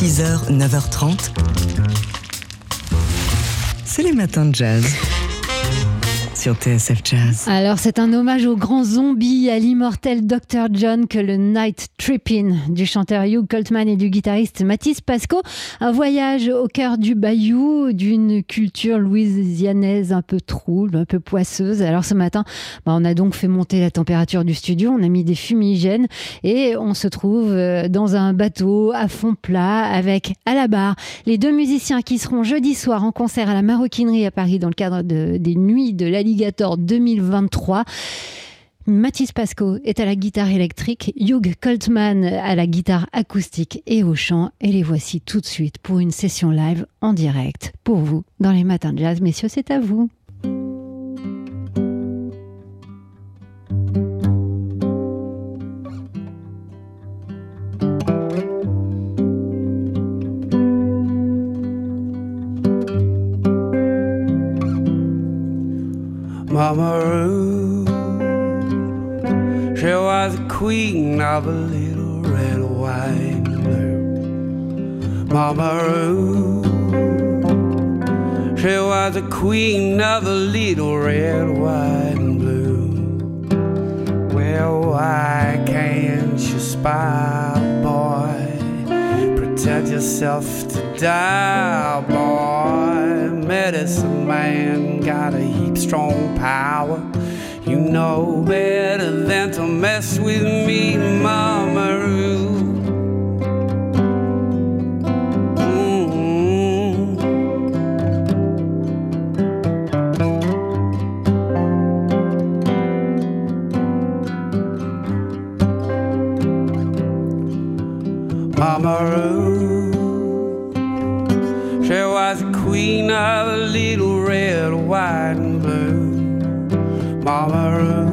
6h, 9h30. C'est les matins de jazz sur TSF Jazz. Alors, c'est un hommage au grand zombie, à l'immortel Dr. John que le Night Trippin du chanteur Hugh Coltman et du guitariste Mathis Pasco. Un voyage au cœur du bayou, d'une culture louisianaise un peu trouble, un peu poisseuse. Alors, ce matin, bah, on a donc fait monter la température du studio, on a mis des fumigènes et on se trouve euh, dans un bateau à fond plat avec à la barre les deux musiciens qui seront jeudi soir en concert à la Maroquinerie à Paris dans le cadre de, des Nuits de la 2023. Mathis Pasco est à la guitare électrique, Hugh Coltman à la guitare acoustique et au chant. Et les voici tout de suite pour une session live en direct pour vous dans les matins de jazz. Messieurs, c'est à vous. A little red, white, and blue. Mama Ruth, she was the queen of a little red, white, and blue. Well, why can't you spy, boy? Protect yourself to die, boy. Medicine man got a heap strong power. You know better than to mess with me, Mama Ruth. Mm-hmm. Mama Ruth, she was the queen of a little red, white. Mama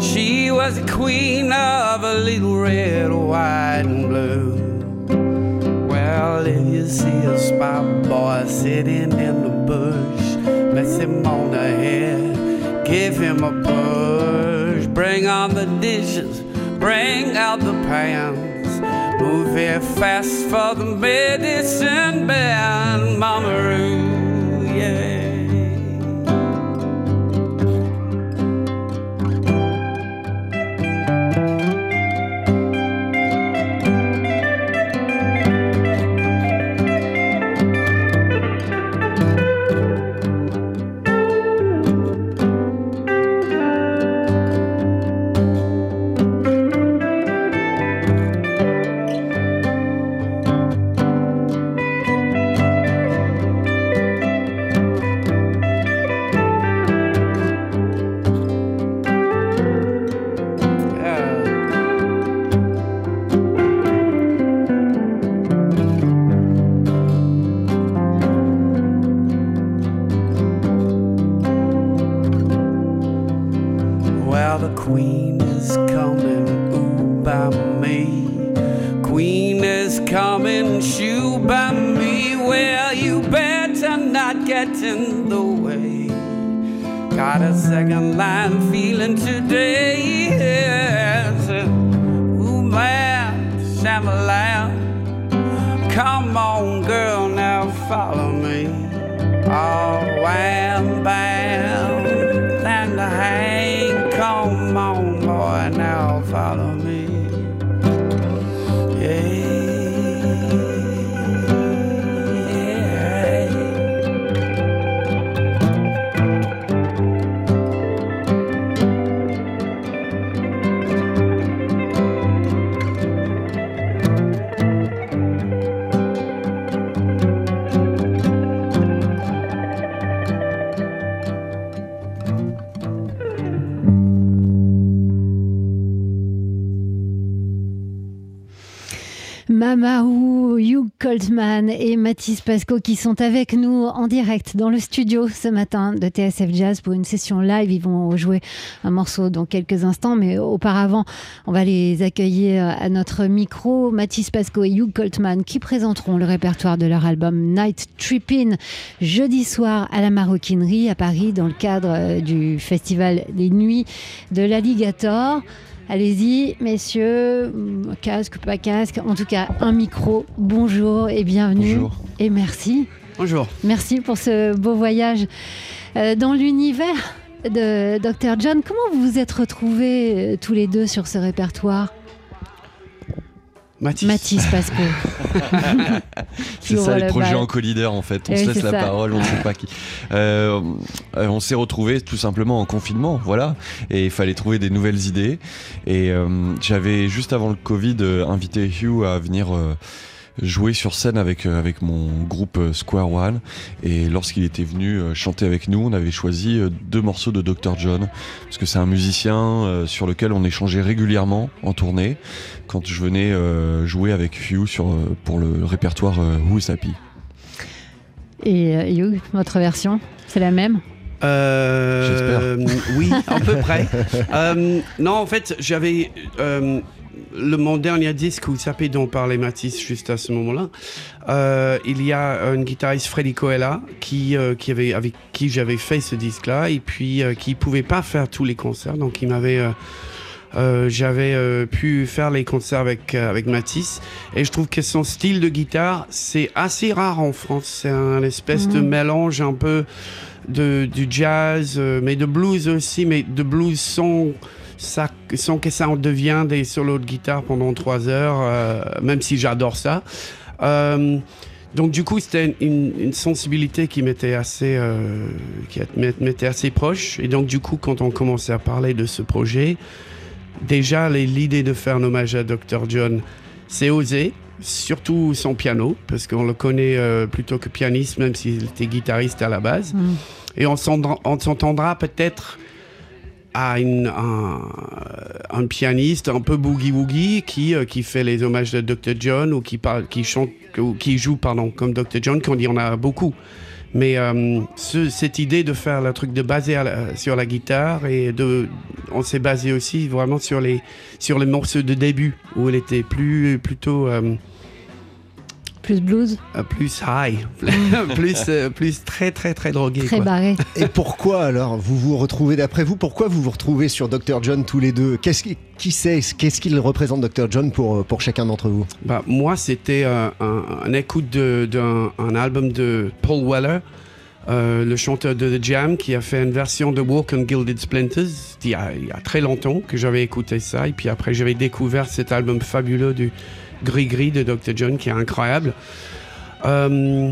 she was the queen of a little red, white, and blue. Well, if you see a spot boy sitting in the bush, bless him on the head, give him a push, bring on the dishes bring out the pans. Move it fast for the medicine band, Mama Roo, Queen is coming, shoo, by me. Well, you better not get in the way. Got a second line feeling today. Yes. Ooh, man, shamalam. Come on, girl, now follow Mamaou, Hugh Coltman et Mathis Pasco qui sont avec nous en direct dans le studio ce matin de TSF Jazz pour une session live. Ils vont jouer un morceau dans quelques instants, mais auparavant, on va les accueillir à notre micro. Mathis Pasco et Hugh Coltman qui présenteront le répertoire de leur album Night Trippin' jeudi soir à la Maroquinerie à Paris dans le cadre euh, du festival des Nuits de l'Alligator. Allez-y, messieurs, casque, pas casque, en tout cas un micro. Bonjour et bienvenue. Bonjour. Et merci. Bonjour. Merci pour ce beau voyage euh, dans l'univers de Dr. John. Comment vous vous êtes retrouvés euh, tous les deux sur ce répertoire? Mathis. Mathis Pasco. C'est ça les le projets en co-leader en fait. On se laisse la ça. parole, on ne sait pas qui. Euh, on s'est retrouvés tout simplement en confinement, voilà. Et il fallait trouver des nouvelles idées. Et euh, j'avais juste avant le Covid invité Hugh à venir. euh, jouer sur scène avec euh, avec mon groupe euh, Square One. Et lorsqu'il était venu euh, chanter avec nous on avait choisi deux morceaux de Dr John. Parce que c'est un musicien sur lequel on échangeait régulièrement en tournée quand je venais jouer avec Hugh sur pour le répertoire euh, Who's Happy. Et Hugh, votre version, c'est la même? Euh, oui, à peu près. Euh, non, en fait, j'avais euh, le mon dernier disque où s'appelait dont parlait Mathis juste à ce moment-là. euh, il y a un guitariste Freddy Coella qui euh, qui avait avec qui j'avais fait ce disque-là et puis euh, qui pouvait pas faire tous les concerts, donc il m'avait euh, j'avais pu faire les concerts avec, avec Matisse et je trouve que son style de guitare c'est assez rare en France. C'est un espèce de Mhm. mélange un peu de, du jazz, mais de blues aussi, mais de blues sans, ça, sans que ça en devienne des solos de guitare pendant trois heures, euh, même si j'adore ça. Euh, donc du coup, c'était une, une sensibilité qui m'était assez, euh, qui m'était assez proche. Et donc du coup, quand on commençait à parler de ce projet, déjà l'idée de faire un hommage à Dr. John, c'est osé, surtout son piano, parce qu'on le connaît euh, plutôt que pianiste, même s'il était guitariste à la base. Mm. Et on s'entendra peut-être à un, pianiste un peu boogie-woogie qui, euh, qui fait les hommages de Dr. John ou qui, parle, qui, chante, ou qui joue pardon, comme Dr. John, qu'on dit on a beaucoup. Mais euh, ce- cette idée de faire le truc de baser sur la guitare et de, on s'est basé aussi vraiment sur les, sur les morceaux de début où elle était plus, plutôt euh, Plus blues, euh, plus high, plus, euh, plus très très très drogué. très quoi. barré. Et pourquoi alors vous vous retrouvez, d'après vous, pourquoi vous vous retrouvez sur Dr. John tous les deux? Qu'est-ce qui, qui sait, qu'est-ce qu'il représente Dr. John pour, pour chacun d'entre vous? Bah, moi, c'était euh, un, un écoute de- d'un un album de Paul Weller, euh, le chanteur de The Jam, qui a fait une version de Walk on Gilded Splinters il y a, il y a très longtemps que j'avais écouté ça. Et puis après, j'avais découvert cet album fabuleux du Gris Gris de Dr. John, qui est incroyable. Euh,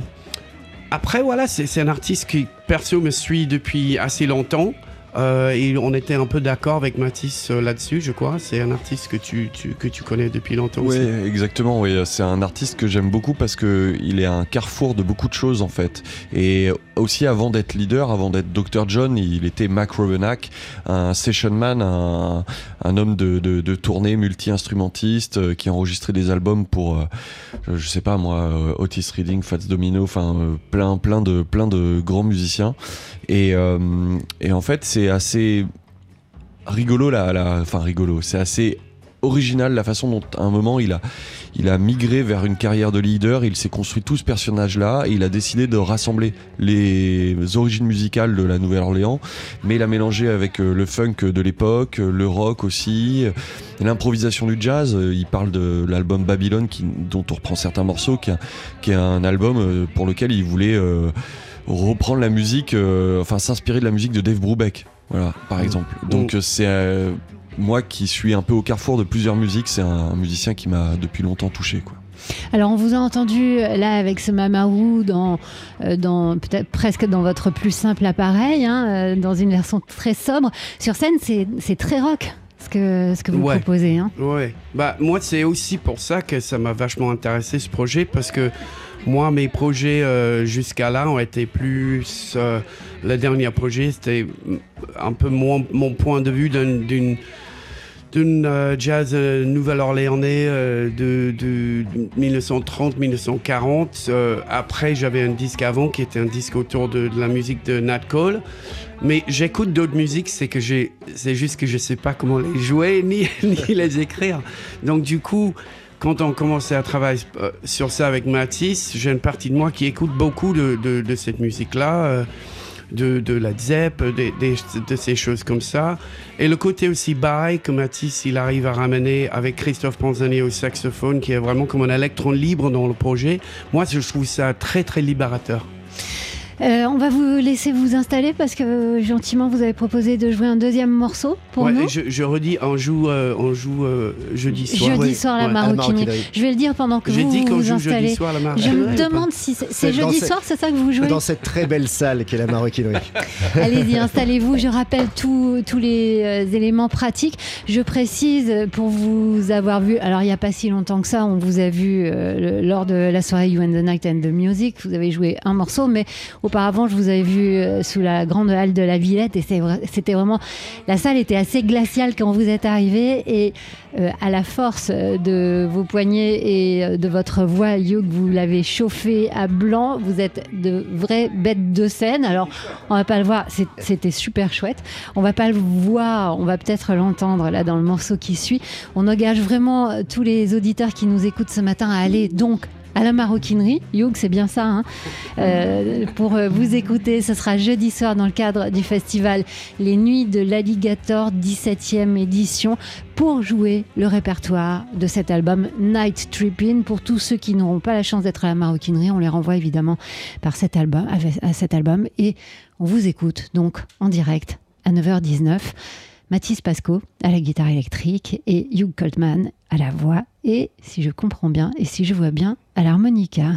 après, voilà, c'est c'est un artiste qui, perso, me suit depuis assez longtemps. Euh, et on était un peu d'accord avec Mathis euh, là-dessus, je crois. C'est un artiste que tu, tu- que tu connais depuis longtemps Oui, aussi. exactement. Oui, c'est un artiste que j'aime beaucoup parce que il est un carrefour de beaucoup de choses en fait. Et aussi avant d'être leader, avant d'être Dr John, il était Mac Robenack, un session man, un, un homme de, de, de tournée multi-instrumentiste euh, qui a enregistré des albums pour, euh, je- sais pas moi, Otis Reading, Fats Domino, enfin euh, plein, plein de, plein de grands musiciens. Et, euh, et en fait, c'est assez rigolo là enfin rigolo, c'est assez original la façon dont à un moment il a il a migré vers une carrière de leader, il s'est construit tout ce personnage là il a décidé de rassembler les origines musicales de la Nouvelle-Orléans. Mais il a mélangé avec euh, le funk de l'époque, euh, le rock aussi, l'improvisation du jazz, il parle de l'album Babylone dont on reprend certains morceaux qui est, un- album pour lequel il voulait reprendre la musique euh, enfin s'inspirer de la musique de Dave Brubeck voilà par exemple donc euh, c'est euh, moi qui suis un peu au carrefour de plusieurs musiques, c'est un, un musicien qui m'a depuis longtemps touché. Quoi. Alors on vous a entendu là avec ce Mamarou dans, dans peut-être presque dans votre plus simple appareil, hein, dans une version très sobre. Sur scène, c'est c'est très rock ce que, ce que vous Ouais. proposez. Hein. Ouais, bah moi c'est aussi pour ça que ça m'a vachement intéressé ce projet parce que moi mes projets euh, jusqu'à là ont été plus euh, le dernier projet c'était un peu mon, mon point de vue d'un- d'une d'une euh, jazz euh, nouvelle-orléanais de, de 1930-1940. Euh, après, j'avais un disque avant qui était un disque autour de, de la musique de Nat Cole. Mais j'écoute d'autres musiques, c'est que j'ai, c'est juste que je sais pas comment les jouer ni, ni les écrire. Donc du coup, quand on commençait à travailler euh, sur ça avec Matisse, j'ai une partie de moi qui écoute beaucoup de, cette musique-là. Euh, de, la des- de ces choses comme ça. Et le côté aussi bail que Mathis il arrive à ramener avec Christophe Panzani au saxophone, qui est vraiment comme un électron libre dans le projet. Moi, je trouve ça très très libérateur. Euh, on va vous laisser vous installer parce que gentiment vous avez proposé de jouer un deuxième morceau pour Ouais, nous. je, je redis, on joue, euh, on joue euh, jeudi soir. Jeudi Ouais. soir, la Ouais. maroquinerie. Je vais le dire pendant que vous dit vous installez. soir la Je me demande si c'est jeudi soir, c'est ça que vous jouez Dans cette très belle salle qu'est la maroquinerie. Allez-y, installez-vous. Je rappelle tous tous les éléments pratiques. Je précise pour vous avoir vu. Alors, il n'y a pas si longtemps que ça, on vous a vu lors de la soirée You and the Night and the Music. Vous avez joué un morceau, mais auparavant, je vous avais vu euh, sous la grande halle de la Villette et c'était vraiment. La salle était assez glaciale quand vous êtes arrivé et euh, à la force euh, de vos poignets et de votre voix, vous l'avez chauffé à blanc. Vous êtes de vraies bêtes de scène. Alors, on va pas le voir. C'était super chouette. On va pas le voir. On va peut-être l'entendre là dans le morceau qui suit. On engage vraiment tous les auditeurs qui nous écoutent ce matin à aller donc à la maroquinerie. Hugh, c'est bien ça. hein Euh, pour euh, vous écouter, ce sera jeudi soir dans le cadre du festival Les Nuits de l'Alligator, 17e édition, pour jouer le répertoire de cet album Night Trippin'. Pour tous ceux qui n'auront pas la chance d'être à la maroquinerie, on les renvoie évidemment par cet album, à cet album. Et on vous écoute donc en direct à 9h19. Mathis Pasco à la guitare électrique et Hugh Coltman à la voix et, si je comprends bien et si je vois bien, à l'harmonica.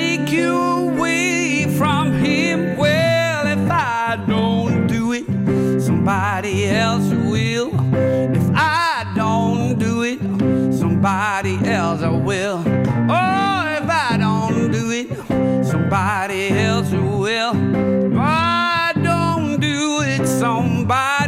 Take you away from him. Well, if I don't do it, somebody else will. If I don't do it, somebody else will. Oh, if I don't do it, somebody else will. If I don't do it, somebody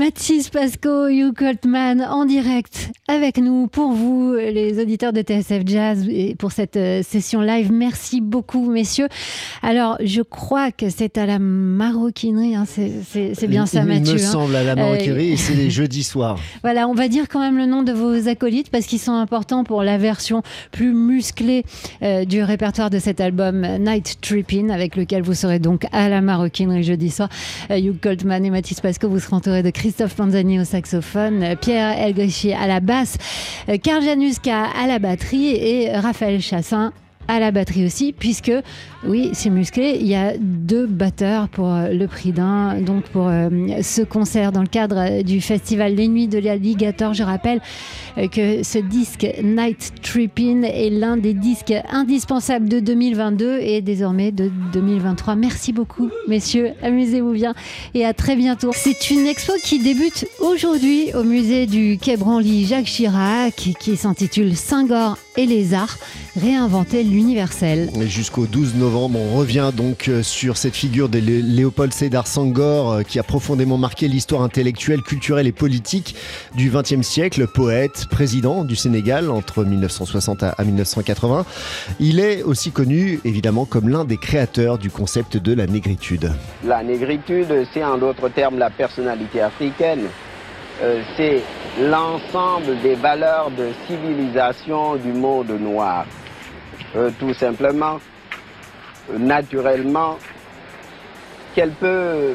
Mathis Pasco, Hugh Coltman en direct avec nous pour vous, les auditeurs de TSF Jazz, et pour cette euh, session live. Merci beaucoup, messieurs. Alors, je crois que c'est à la maroquinerie, hein, c'est bien ça, il, Mathieu. Il me hein. semble à la maroquinerie, Euh, et c'est les jeudis soirs. Voilà, on va dire quand même le nom de vos acolytes parce qu'ils sont importants pour la version plus musclée euh, du répertoire de cet album Night Trippin, avec lequel vous serez donc à la maroquinerie jeudi soir. Euh, Hugh Goldman et Mathis Pasco, vous serez entourés de Christophe Panzani au saxophone, Pierre Elgochi à la basse, Karl Januska à la batterie et Raphaël Chassin à la batterie aussi, puisque oui, c'est musclé. Il y a deux batteurs pour euh, le prix d'un. Donc pour euh, ce concert dans le cadre euh, du festival Les Nuits de l'Alligator, je rappelle que ce disque Night Trippin est l'un des disques indispensables de 2022 et désormais de 2023. Merci beaucoup, messieurs. Amusez-vous bien et à très bientôt. C'est une expo qui débute aujourd'hui au musée du Quai Branly Jacques Chirac qui s'intitule Saint-Gor et les arts, réinventer l'universel. Et Jusqu'au 12 novembre, on revient donc euh, sur cette figure de Lé- Léopold Sédar Senghor euh, qui a profondément marqué l'histoire intellectuelle, culturelle et politique du XXe siècle, poète, président du Sénégal entre 1960 à à 1980. Il est aussi connu évidemment comme l'un des créateurs du concept de la négritude. La négritude, c'est en d'autres termes la personnalité africaine. Euh, c'est l'ensemble des valeurs de civilisation du monde noir. Euh, tout simplement, naturellement, quel peut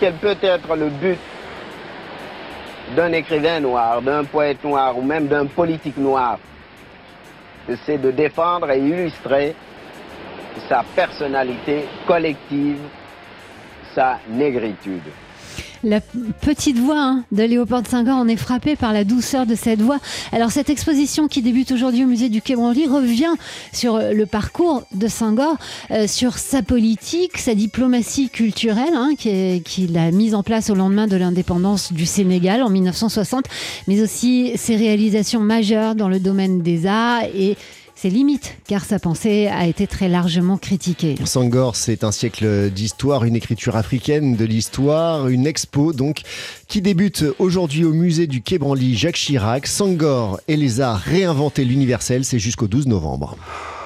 être le but d'un écrivain noir, d'un poète noir ou même d'un politique noir? C'est de défendre et illustrer sa personnalité collective, sa négritude. La petite voix hein, de Léopold Senghor, on est frappé par la douceur de cette voix. Alors cette exposition qui débute aujourd'hui au musée du Quai Branly revient sur euh, le parcours de Senghor, euh, sur sa politique, sa diplomatie culturelle hein, qui qu'il a mise en place au lendemain de l'indépendance du Sénégal en 1960, mais aussi ses réalisations majeures dans le domaine des arts et ses limites, car sa pensée a été très largement critiquée. Sangor, c'est un siècle d'histoire, une écriture africaine de l'histoire, une expo donc qui débute aujourd'hui au musée du Quai Jacques Chirac. Sangor et les arts réinventer l'universel, c'est jusqu'au 12 novembre.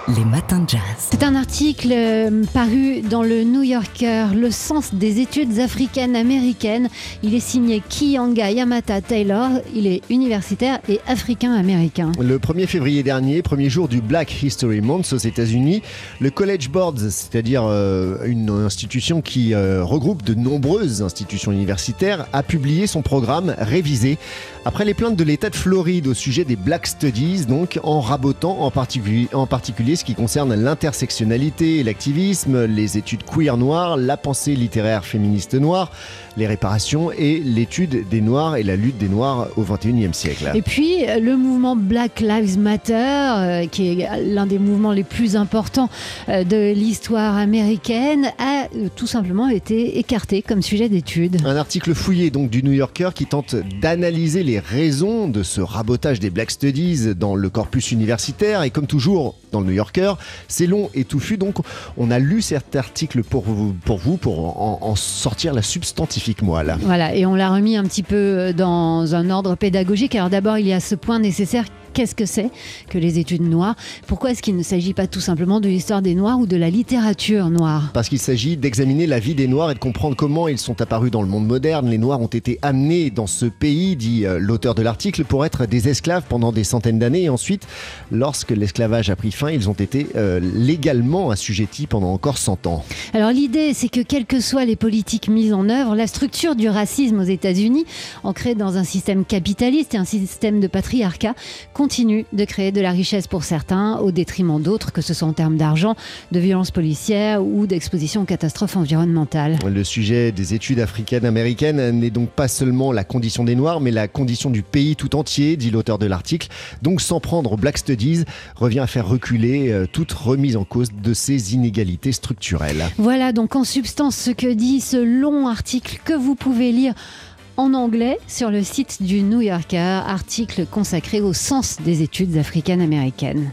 Les matins de jazz. C'est un article euh, paru dans le New Yorker, Le sens des études africaines américaines. Il est signé Kiyanga Yamata Taylor. Il est universitaire et africain-américain. Le 1er février dernier, premier jour du Black History Month aux États-Unis, le College Board, c'est-à-dire euh, une institution qui euh, regroupe de nombreuses institutions universitaires, a publié son programme révisé après les plaintes de l'État de Floride au sujet des Black Studies, donc en rabotant en particulier, en particulier ce qui concerne l'intersectionnalité et l'activisme, les études queer noires, la pensée littéraire féministe noire, les réparations et l'étude des Noirs et la lutte des Noirs au XXIe siècle. Et puis, le mouvement Black Lives Matter, euh, qui est l'un des mouvements les plus importants euh, de l'histoire américaine, a euh, tout simplement été écarté comme sujet d'étude. Un article fouillé donc du New Yorker qui tente d'analyser les raisons de ce rabotage des Black Studies dans le corpus universitaire. Et comme toujours dans le New Yorker, c'est long et touffu. Donc on a lu cet article pour vous pour, vous, pour en, en sortir la substantifique moelle. Voilà, et on l'a remis un petit peu euh, dans un ordre pédagogique. Alors d'abord, il y a ce point nécessaire. Qu'est-ce que c'est que les études noires? Pourquoi est-ce qu'il ne s'agit pas tout simplement de l'histoire des Noirs ou de la littérature noire? Parce qu'il s'agit d'examiner la vie des Noirs et de comprendre comment ils sont apparus dans le monde moderne. Les Noirs ont été amenés dans ce pays, dit euh, l'auteur de l'article, pour être des esclaves pendant des centaines d'années. Et ensuite, lorsque l'esclavage a pris fin, ils ont été euh, légalement assujettis pendant encore 100 ans. Alors l'idée, c'est que quelles que soient les politiques mises en œuvre, la structure du racisme aux États-Unis, ancrée dans un système capitaliste et un système de patriarcat, continue de créer de la richesse pour certains au détriment d'autres, que ce soit en termes d'argent, de violences policières ou d'exposition aux catastrophes environnementales. Le sujet des études africaines-américaines n'est donc pas seulement la condition des Noirs, mais la condition du pays tout entier, dit l'auteur de l'article. Donc s'en prendre aux Black Studies revient à faire reculer euh, toute remise en cause de ces inégalités structurelles. Voilà donc en substance ce que dit ce long article que vous pouvez lire en anglais sur le site du New Yorker, article consacré au sens des études africaines-américaines.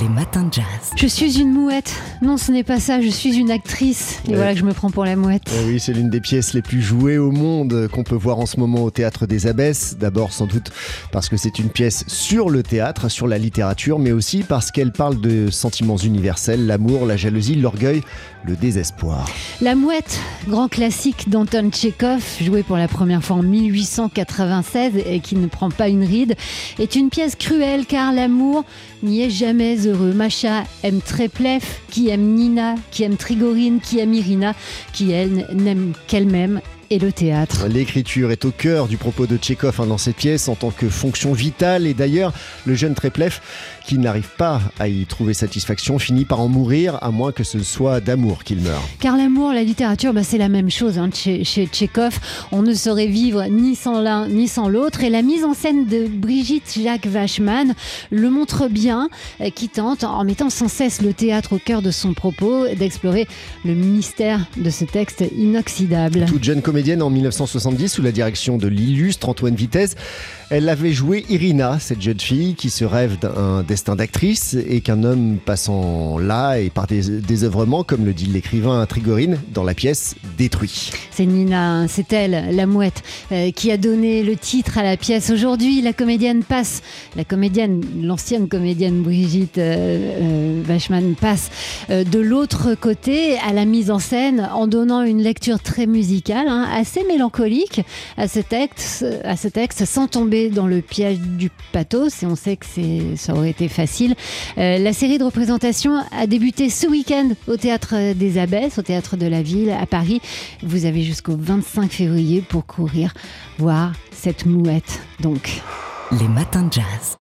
Les matins de jazz. Je suis une mouette. Non, ce n'est pas ça, je suis une actrice. Et Ouais. voilà que je me prends pour la mouette. Eh oui, c'est l'une des pièces les plus jouées au monde qu'on peut voir en ce moment au Théâtre des Abbesses. D'abord, sans doute, parce que c'est une pièce sur le théâtre, sur la littérature, mais aussi parce qu'elle parle de sentiments universels, l'amour, la jalousie, l'orgueil, le désespoir. La mouette, grand classique d'Anton Tchekhov, joué pour la première fois en 1896 et qui ne prend pas une ride, est une pièce cruelle car l'amour n'y est jamais heureux. Macha aime Treplev, qui aime Nina, qui aime Trigorine, qui aime Irina, qui elle n'aime qu'elle-même et le théâtre. L'écriture est au cœur du propos de Tchekhov hein, dans cette pièce en tant que fonction vitale et d'ailleurs le jeune Treplev qui n'arrive pas à y trouver satisfaction finit par en mourir à moins que ce soit d'amour qu'il meure. Car l'amour, la littérature, bah, c'est la même chose hein, chez, chez Tchekhov. On ne saurait vivre ni sans l'un ni sans l'autre. Et la mise en scène de Brigitte Jacques Vachman le montre bien, euh, qui tente, en mettant sans cesse le théâtre au cœur de son propos, d'explorer le mystère de ce texte inoxydable. Toute jeune comédienne en 1970 sous la direction de l'illustre Antoine Vitesse, elle avait joué Irina, cette jeune fille qui se rêve d'un destin d'actrice et qu'un homme passant là et par des désœuvrements, comme le dit l'écrivain Trigorine dans la pièce, détruit. C'est Nina, hein, c'est elle, la mouette, euh, qui a donné le titre à la pièce. Aujourd'hui, la comédienne passe, la comédienne, l'ancienne comédienne Brigitte euh, euh, passe euh, de l'autre côté à la mise en scène en donnant une lecture très musicale, hein, assez mélancolique à ce texte, sans dans le piège du pathos. Et on sait que c'est, ça aurait été facile. Euh, la série de représentations a débuté ce week-end au théâtre des Abbesses, au théâtre de la Ville à Paris. Vous avez jusqu'au 25 février pour courir voir cette mouette. Donc. Les matins de jazz.